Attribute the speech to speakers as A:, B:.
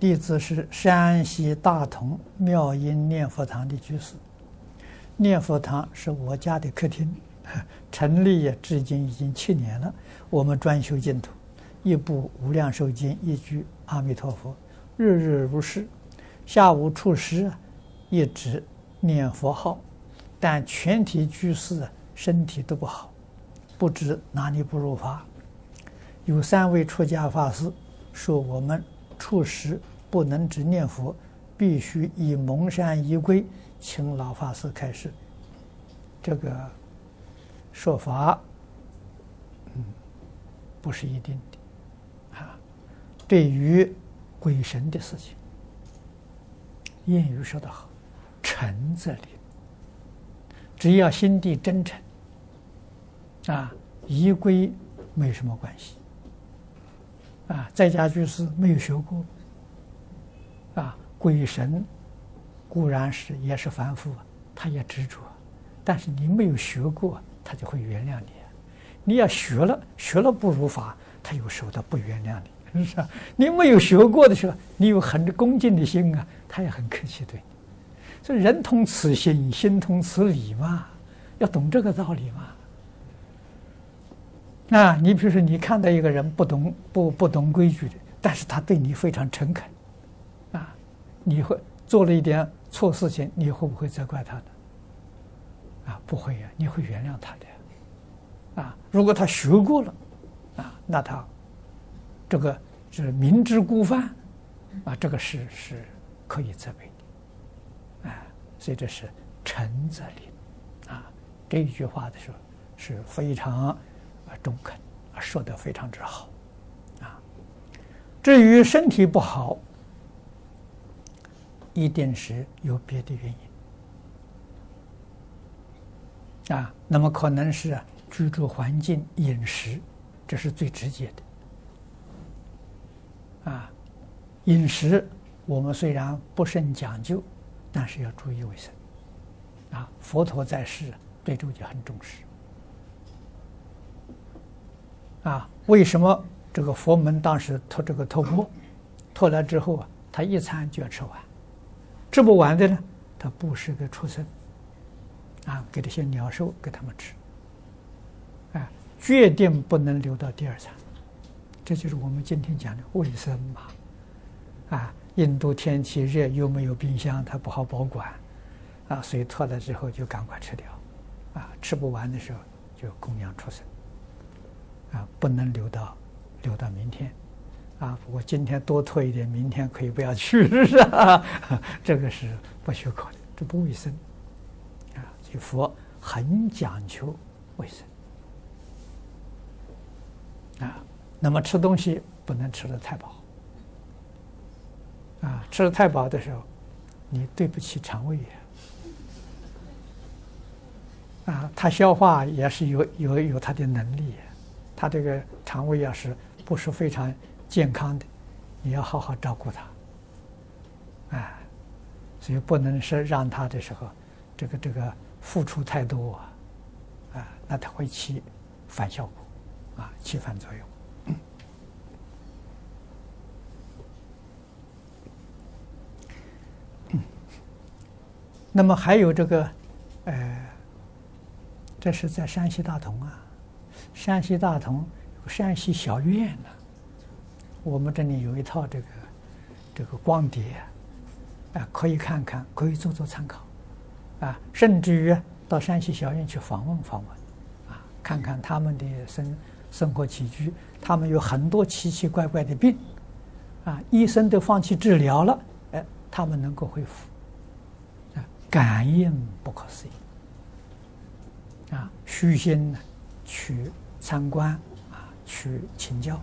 A: 弟子是山西大同妙音念佛堂的居士。念佛堂是我家的客厅，成立也至今已经七年了。我们专修净土，一部《无量寿经》，一句阿弥陀佛，日日如是。下午出师，一直念佛号，但全体居士身体都不好，不知哪里不如法。有三位出家法师说我们出师。不能只念佛，必须以蒙山仪归，请老法师开示。这个说法，嗯，不是一定的啊。对于鬼神的事情，谚语说得好：“诚则灵。”只要心地真诚，啊，仪归没什么关系。啊，在家居士没有学过。啊，鬼神固然是也是凡夫，他也执着，但是你没有学过，他就会原谅你。你要学了，学了不如法，他有时候他不原谅你，是吧？你没有学过的时候，你有很恭敬的心啊，他也很客气对你。所以人同此心，心同此理嘛，要懂这个道理嘛。啊，你比如说，你看到一个人不懂不不懂规矩的，但是他对你非常诚恳。你会做了一点错事情，你会不会责怪他的？啊，不会呀，你会原谅他的。啊，如果他学过了，啊，那他这个是明知故犯，啊，这个是是可以责备的。啊，所以这是诚则灵。啊，这一句话的时候是非常啊中肯，啊，说的非常之好。啊，至于身体不好。一定是有别的原因啊，那么可能是居住环境、饮食，这是最直接的啊。饮食我们虽然不甚讲究，但是要注意卫生啊。佛陀在世对这个就很重视啊。为什么这个佛门当时托这个托钵，托了之后啊，他一餐就要吃完。吃不完的呢，他布施给畜生，啊，给这些鸟兽给他们吃，啊，决定不能留到第二餐，这就是我们今天讲的卫生嘛，啊，印度天气热又没有冰箱，它不好保管，啊，所以脱了之后就赶快吃掉，啊，吃不完的时候就供养畜生，啊，不能留到留到明天。啊，不过今天多拖一点，明天可以不要去，是不是？这个是不许可的，这不卫生。啊，这佛很讲求卫生。啊，那么吃东西不能吃的太饱。啊，吃的太饱的时候，你对不起肠胃呀。啊，他消化也是有有有他的能力，他这个肠胃要是不是非常。健康的，你要好好照顾他，哎，所以不能是让他的时候，这个这个付出太多啊，那他会起反效果，啊，起反作用。嗯，那么还有这个，呃，这是在山西大同啊，山西大同山西小院呢。我们这里有一套这个这个光碟，啊，可以看看，可以做做参考，啊，甚至于到山西小院去访问访问，啊，看看他们的生生活起居，他们有很多奇奇怪怪的病，啊，医生都放弃治疗了，哎，他们能够恢复，啊，感应不可思议，啊，虚心呢去参观，啊，去请教。